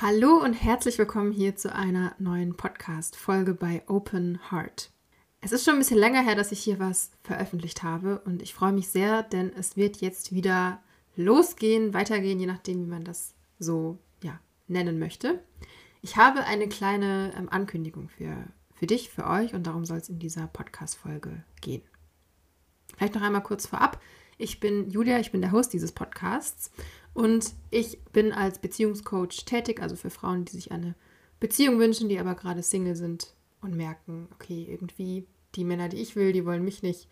Hallo und herzlich willkommen hier zu einer neuen Podcast-Folge bei Open Heart. Es ist schon ein bisschen länger her, dass ich hier was veröffentlicht habe und ich freue mich sehr, denn es wird jetzt wieder losgehen, weitergehen, je nachdem, wie man das so ja, nennen möchte. Ich habe eine kleine ähm, Ankündigung für, für dich, für euch und darum soll es in dieser Podcast-Folge gehen. Vielleicht noch einmal kurz vorab. Ich bin Julia, ich bin der Host dieses Podcasts und ich bin als Beziehungscoach tätig, also für Frauen, die sich eine Beziehung wünschen, die aber gerade Single sind und merken, okay, irgendwie die Männer, die ich will, die wollen mich nicht.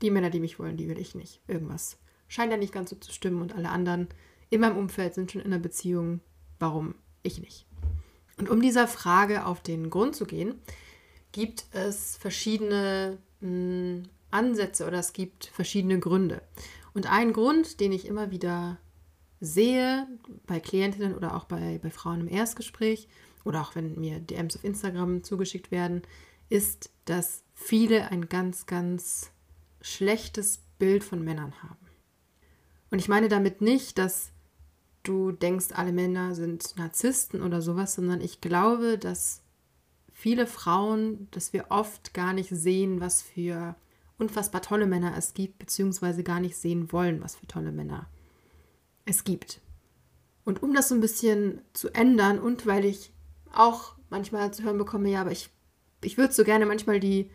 Die Männer, die mich wollen, die will ich nicht. Irgendwas scheint ja nicht ganz so zu stimmen und alle anderen in meinem Umfeld sind schon in einer Beziehung. Warum ich nicht? Und um dieser Frage auf den Grund zu gehen, gibt es verschiedene mh, hm, Ansätze oder es gibt verschiedene Gründe. Und ein Grund, den ich immer wieder sehe bei Klientinnen oder auch bei, bei Frauen im Erstgespräch oder auch wenn mir DMs auf Instagram zugeschickt werden, ist, dass viele ein ganz, ganz schlechtes Bild von Männern haben. Und ich meine damit nicht, dass du denkst, alle Männer sind Narzissten oder sowas, sondern ich glaube, dass viele Frauen, dass wir oft gar nicht sehen, was für unfassbar tolle Männer es gibt, beziehungsweise gar nicht sehen wollen, was für tolle Männer es gibt. Und um das so ein bisschen zu ändern und weil ich auch manchmal zu hören bekomme, ja, aber ich, ich würde so gerne manchmal die,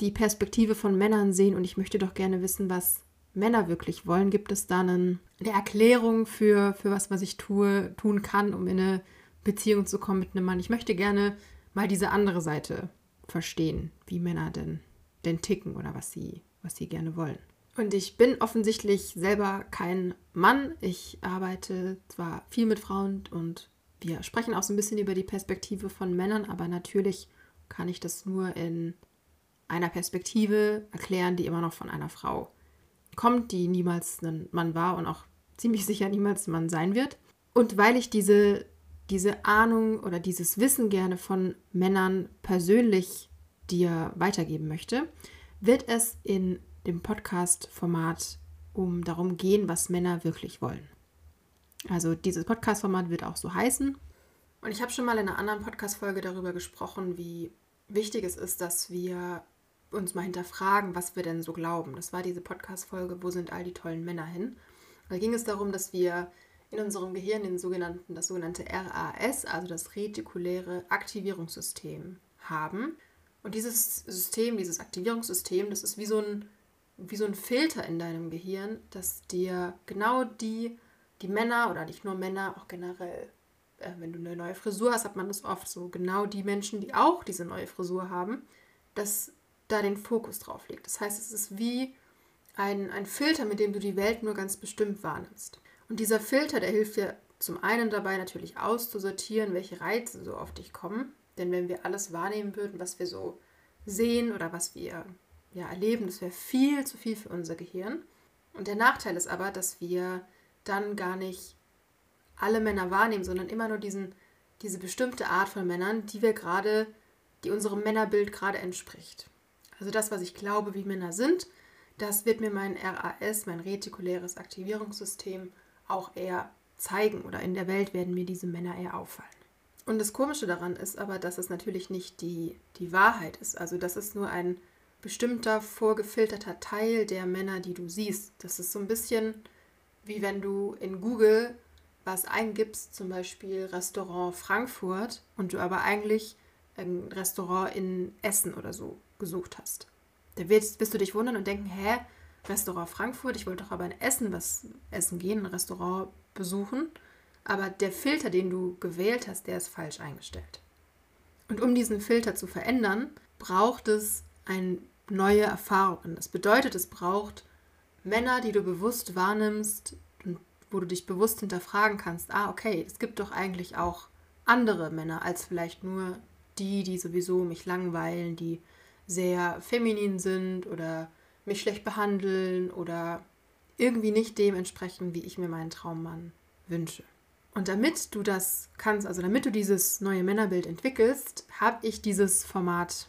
die Perspektive von Männern sehen und ich möchte doch gerne wissen, was Männer wirklich wollen. Gibt es da einen, eine Erklärung für, für was, was ich tue, tun kann, um in eine Beziehung zu kommen mit einem Mann? Ich möchte gerne mal diese andere Seite verstehen, wie Männer denn, denn ticken oder was sie, was sie gerne wollen. Und ich bin offensichtlich selber kein Mann. Ich arbeite zwar viel mit Frauen und wir sprechen auch so ein bisschen über die Perspektive von Männern, aber natürlich kann ich das nur in einer Perspektive erklären, die immer noch von einer Frau kommt, die niemals ein Mann war und auch ziemlich sicher niemals ein Mann sein wird. Und weil ich diese, diese Ahnung oder dieses Wissen gerne von Männern persönlich dir weitergeben möchte, wird es in dem Podcast-Format um darum gehen, was Männer wirklich wollen. Also dieses Podcast-Format wird auch so heißen. Und ich habe schon mal in einer anderen Podcast-Folge darüber gesprochen, wie wichtig es ist, dass wir uns mal hinterfragen, was wir denn so glauben. Das war diese Podcast-Folge, wo sind all die tollen Männer hin? Da ging es darum, dass wir in unserem Gehirn den sogenannten, das sogenannte RAS, also das retikuläre Aktivierungssystem, haben. Und dieses System, dieses Aktivierungssystem, das ist wie so ein wie so ein Filter in deinem Gehirn, dass dir genau die, die Männer oder nicht nur Männer, auch generell, äh, wenn du eine neue Frisur hast, hat man das oft so, genau die Menschen, die auch diese neue Frisur haben, dass da den Fokus drauf liegt. Das heißt, es ist wie ein, ein Filter, mit dem du die Welt nur ganz bestimmt wahrnimmst. Und dieser Filter, der hilft dir zum einen dabei natürlich auszusortieren, welche Reize so auf dich kommen. Denn wenn wir alles wahrnehmen würden, was wir so sehen oder was wir ja, erleben, das wäre viel zu viel für unser Gehirn. Und der Nachteil ist aber, dass wir dann gar nicht alle Männer wahrnehmen, sondern immer nur diesen, diese bestimmte Art von Männern, die wir gerade, die unserem Männerbild gerade entspricht. Also das, was ich glaube, wie Männer sind, das wird mir mein RAS, mein retikuläres Aktivierungssystem, auch eher zeigen oder in der Welt werden mir diese Männer eher auffallen. Und das Komische daran ist aber, dass es natürlich nicht die, die Wahrheit ist. Also das ist nur ein bestimmter vorgefilterter Teil der Männer, die du siehst. Das ist so ein bisschen wie wenn du in Google was eingibst, zum Beispiel Restaurant Frankfurt, und du aber eigentlich ein Restaurant in Essen oder so gesucht hast. Da wirst, wirst du dich wundern und denken, hä, Restaurant Frankfurt, ich wollte doch aber in Essen was essen gehen, ein Restaurant besuchen. Aber der Filter, den du gewählt hast, der ist falsch eingestellt. Und um diesen Filter zu verändern, braucht es ein neue Erfahrungen. Das bedeutet, es braucht Männer, die du bewusst wahrnimmst und wo du dich bewusst hinterfragen kannst, ah, okay, es gibt doch eigentlich auch andere Männer als vielleicht nur die, die sowieso mich langweilen, die sehr feminin sind oder mich schlecht behandeln oder irgendwie nicht dem entsprechen, wie ich mir meinen Traummann wünsche. Und damit du das kannst, also damit du dieses neue Männerbild entwickelst, habe ich dieses Format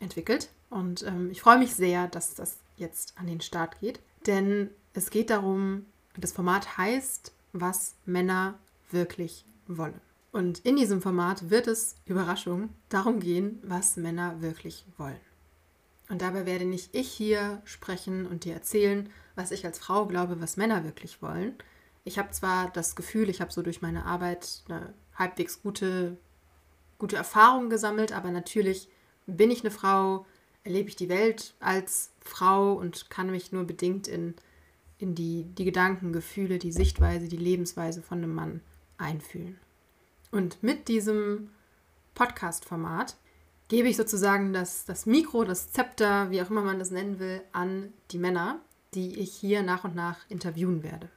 entwickelt. Und ähm, ich freue mich sehr, dass das jetzt an den Start geht. Denn es geht darum, das Format heißt, was Männer wirklich wollen. Und in diesem Format wird es, Überraschung, darum gehen, was Männer wirklich wollen. Und dabei werde nicht ich hier sprechen und dir erzählen, was ich als Frau glaube, was Männer wirklich wollen. Ich habe zwar das Gefühl, ich habe so durch meine Arbeit eine halbwegs gute, gute Erfahrung gesammelt, aber natürlich bin ich eine Frau, erlebe ich die Welt als Frau und kann mich nur bedingt in, in die, die Gedanken, Gefühle, die Sichtweise, die Lebensweise von einem Mann einfühlen. Und mit diesem Podcast-Format gebe ich sozusagen das, das Mikro, das Zepter, wie auch immer man das nennen will, an die Männer, die ich hier nach und nach interviewen werde.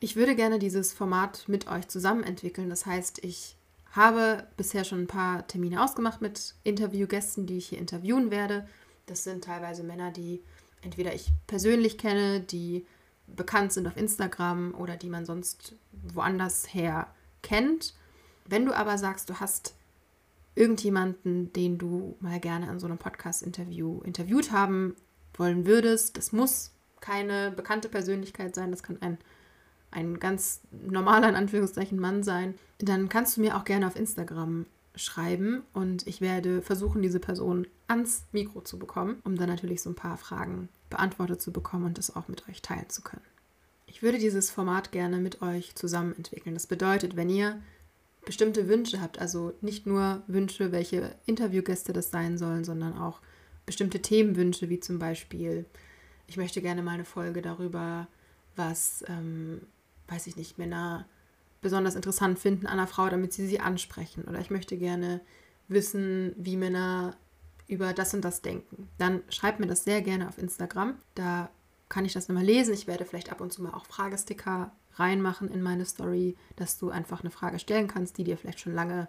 Ich würde gerne dieses Format mit euch zusammen entwickeln. Das heißt, ich habe bisher schon ein paar Termine ausgemacht mit Interviewgästen, die ich hier interviewen werde. Das sind teilweise Männer, die entweder ich persönlich kenne, die bekannt sind auf Instagram oder die man sonst woanders her kennt. Wenn du aber sagst, du hast irgendjemanden, den du mal gerne an so einem Podcast-Interview interviewt haben wollen würdest. Das muss keine bekannte Persönlichkeit sein, das kann ein, ein ganz normaler, in Anführungszeichen, Mann sein. Dann kannst du mir auch gerne auf Instagram schreiben und ich werde versuchen, diese Person ans Mikro zu bekommen, um dann natürlich so ein paar Fragen beantwortet zu bekommen und das auch mit euch teilen zu können. Ich würde dieses Format gerne mit euch zusammen entwickeln. Das bedeutet, wenn ihr bestimmte Wünsche habt. Also nicht nur Wünsche, welche Interviewgäste das sein sollen, sondern auch bestimmte Themenwünsche, wie zum Beispiel, ich möchte gerne mal eine Folge darüber, was, ähm, weiß ich nicht, Männer besonders interessant finden an einer Frau, damit sie sie ansprechen. Oder ich möchte gerne wissen, wie Männer über das und das denken. Dann schreibt mir das sehr gerne auf Instagram. Da kann ich das nochmal lesen. Ich werde vielleicht ab und zu mal auch Fragesticker reinmachen in meine Story, dass du einfach eine Frage stellen kannst, die dir vielleicht schon lange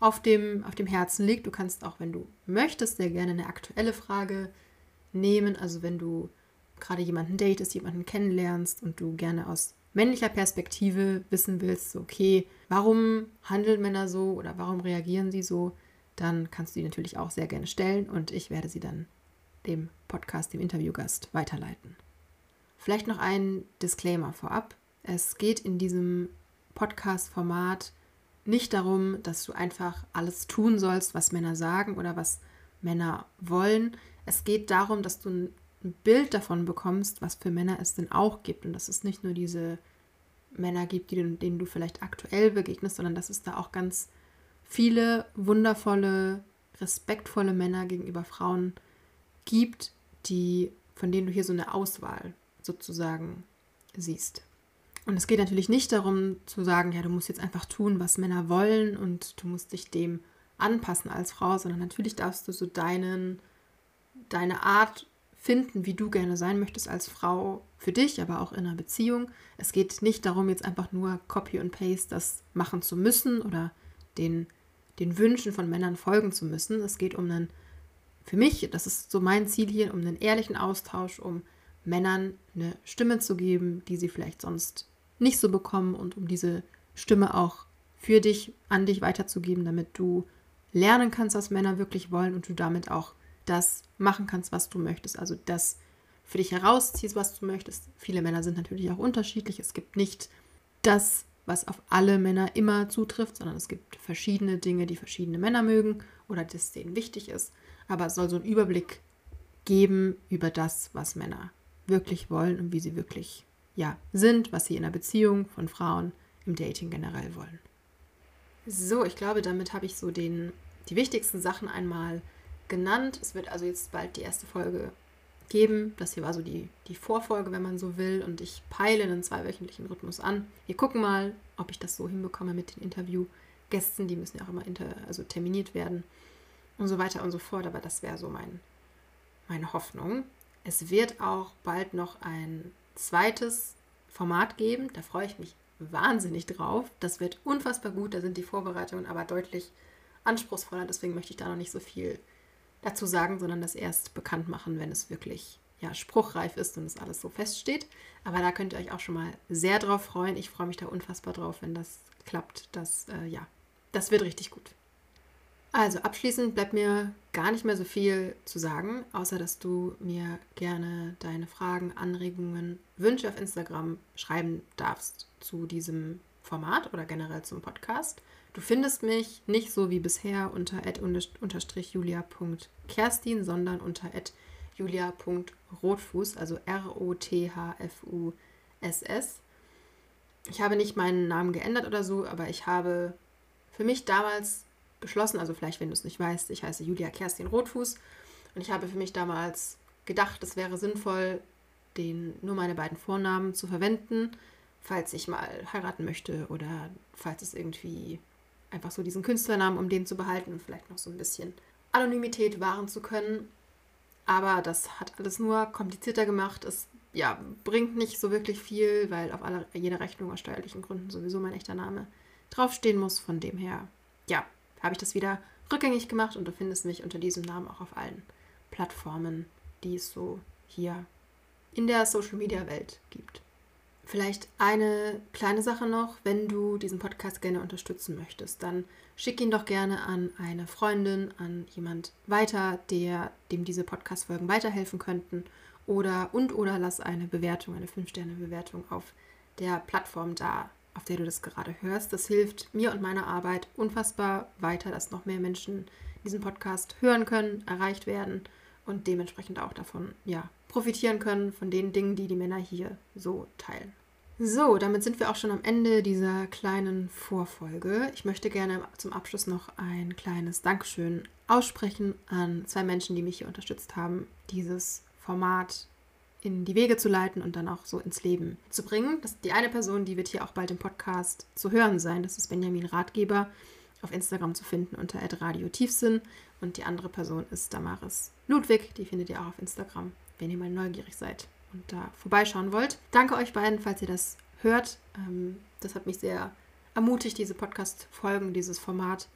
auf dem, auf dem Herzen liegt. Du kannst auch, wenn du möchtest, sehr gerne eine aktuelle Frage nehmen. Also wenn du gerade jemanden datest, jemanden kennenlernst und du gerne aus männlicher Perspektive wissen willst, okay, warum handeln Männer so oder warum reagieren sie so, dann kannst du die natürlich auch sehr gerne stellen und ich werde sie dann dem Podcast, dem Interviewgast weiterleiten. Vielleicht noch ein Disclaimer vorab. Es geht in diesem Podcast-Format nicht darum, dass du einfach alles tun sollst, was Männer sagen oder was Männer wollen. Es geht darum, dass du ein Bild davon bekommst, was für Männer es denn auch gibt. Und dass es nicht nur diese Männer gibt, die, denen du vielleicht aktuell begegnest, sondern dass es da auch ganz viele wundervolle, respektvolle Männer gegenüber Frauen gibt, die, von denen du hier so eine Auswahl sozusagen siehst. Und es geht natürlich nicht darum zu sagen, ja, du musst jetzt einfach tun, was Männer wollen und du musst dich dem anpassen als Frau, sondern natürlich darfst du so deinen, deine Art finden, wie du gerne sein möchtest als Frau für dich, aber auch in einer Beziehung. Es geht nicht darum, jetzt einfach nur Copy und Paste das machen zu müssen oder den, den Wünschen von Männern folgen zu müssen. Es geht um einen, für mich, das ist so mein Ziel hier, um einen ehrlichen Austausch, um Männern eine Stimme zu geben, die sie vielleicht sonst nicht so bekommen und um diese Stimme auch für dich, an dich weiterzugeben, damit du lernen kannst, was Männer wirklich wollen und du damit auch das machen kannst, was du möchtest. Also das für dich herausziehst, was du möchtest. Viele Männer sind natürlich auch unterschiedlich. Es gibt nicht das, was auf alle Männer immer zutrifft, sondern es gibt verschiedene Dinge, die verschiedene Männer mögen oder das denen wichtig ist. Aber es soll so einen Überblick geben über das, was Männer wirklich wollen und wie sie wirklich ja, sind, was sie in einer Beziehung von Frauen im Dating generell wollen. So, ich glaube, damit habe ich so den, die wichtigsten Sachen einmal genannt. Es wird also jetzt bald die erste Folge geben. Das hier war so die, die Vorfolge, wenn man so will. Und ich peile einen zweiwöchentlichen Rhythmus an. Wir gucken mal, ob ich das so hinbekomme mit den Interviewgästen. Die müssen ja auch immer inter, also terminiert werden und so weiter und so fort. Aber das wäre so mein, meine Hoffnung. Es wird auch bald noch ein zweites Format geben. Da freue ich mich wahnsinnig drauf. Das wird unfassbar gut. Da sind die Vorbereitungen aber deutlich anspruchsvoller. Deswegen möchte ich da noch nicht so viel dazu sagen, sondern das erst bekannt machen, wenn es wirklich ja, spruchreif ist und es alles so feststeht. Aber da könnt ihr euch auch schon mal sehr drauf freuen. Ich freue mich da unfassbar drauf, wenn das klappt. Das, äh, ja, das wird richtig gut. Also abschließend bleibt mir gar nicht mehr so viel zu sagen, außer dass du mir gerne deine Fragen, Anregungen, Wünsche auf Instagram schreiben darfst zu diesem Format oder generell zum Podcast. Du findest mich nicht so wie bisher unter julia.kerstin, sondern unter julia.rotfuß, also R-O-T-H-F-U-S-S. Ich habe nicht meinen Namen geändert oder so, aber ich habe für mich damals beschlossen, also vielleicht, wenn du es nicht weißt, ich heiße Julia Kerstin Rotfuß und ich habe für mich damals gedacht, es wäre sinnvoll, den, nur meine beiden Vornamen zu verwenden, falls ich mal heiraten möchte oder falls es irgendwie einfach so diesen Künstlernamen, um den zu behalten und vielleicht noch so ein bisschen Anonymität wahren zu können. Aber das hat alles nur komplizierter gemacht. Es ja, bringt nicht so wirklich viel, weil auf alle, jeder Rechnung aus steuerlichen Gründen sowieso mein echter Name draufstehen muss. Von dem her, ja, habe ich das wieder rückgängig gemacht und du findest mich unter diesem Namen auch auf allen Plattformen, die es so hier in der Social Media Welt gibt. Vielleicht eine kleine Sache noch, wenn du diesen Podcast gerne unterstützen möchtest, dann schick ihn doch gerne an eine Freundin, an jemand weiter, der dem diese Podcast Folgen weiterhelfen könnten oder und oder lass eine Bewertung, eine 5 Sterne Bewertung auf der Plattform da, auf der du das gerade hörst. Das hilft mir und meiner Arbeit unfassbar weiter, dass noch mehr Menschen diesen Podcast hören können, erreicht werden und dementsprechend auch davon ja, profitieren können von den Dingen, die die Männer hier so teilen. So, damit sind wir auch schon am Ende dieser kleinen Vorfolge. Ich möchte gerne zum Abschluss noch ein kleines Dankeschön aussprechen an zwei Menschen, die mich hier unterstützt haben, dieses Format in die Wege zu leiten und dann auch so ins Leben zu bringen. Das, die eine Person, die wird hier auch bald im Podcast zu hören sein. Das ist Benjamin Ratgeber, auf Instagram zu finden unter Radio Tiefsinn. Und die andere Person ist Damaris Ludwig, die findet ihr auch auf Instagram, wenn ihr mal neugierig seid und da vorbeischauen wollt. Danke euch beiden, falls ihr das hört. Ähm, das hat mich sehr ermutigt, diese Podcast-Folgen, dieses Format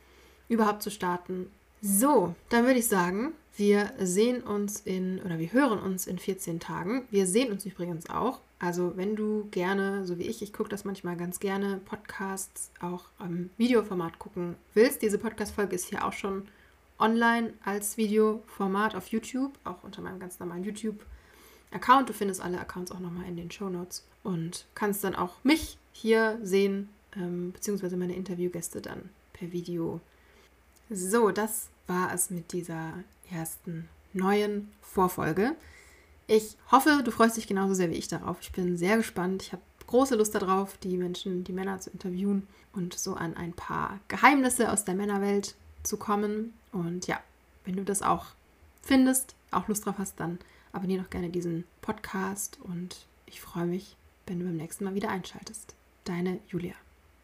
überhaupt zu starten. So, dann würde ich sagen, wir sehen uns in, oder wir hören uns in 14 Tagen. Wir sehen uns übrigens auch. Also wenn du gerne, so wie ich, ich gucke das manchmal ganz gerne, Podcasts auch im Videoformat gucken willst. Diese Podcast-Folge ist hier auch schon online als Videoformat auf YouTube, auch unter meinem ganz normalen YouTube-Kanal. Account. Du findest alle Accounts auch nochmal in den Show Notes und kannst dann auch mich hier sehen, ähm, beziehungsweise meine Interviewgäste dann per Video. So, das war es mit dieser ersten neuen Vorfolge. Ich hoffe, du freust dich genauso sehr wie ich darauf. Ich bin sehr gespannt. Ich habe große Lust darauf, die Menschen, die Männer zu interviewen und so an ein paar Geheimnisse aus der Männerwelt zu kommen. Und ja, wenn du das auch findest, auch Lust drauf hast, dann abonniere doch gerne diesen Podcast und ich freue mich, wenn du beim nächsten Mal wieder einschaltest. Deine Julia.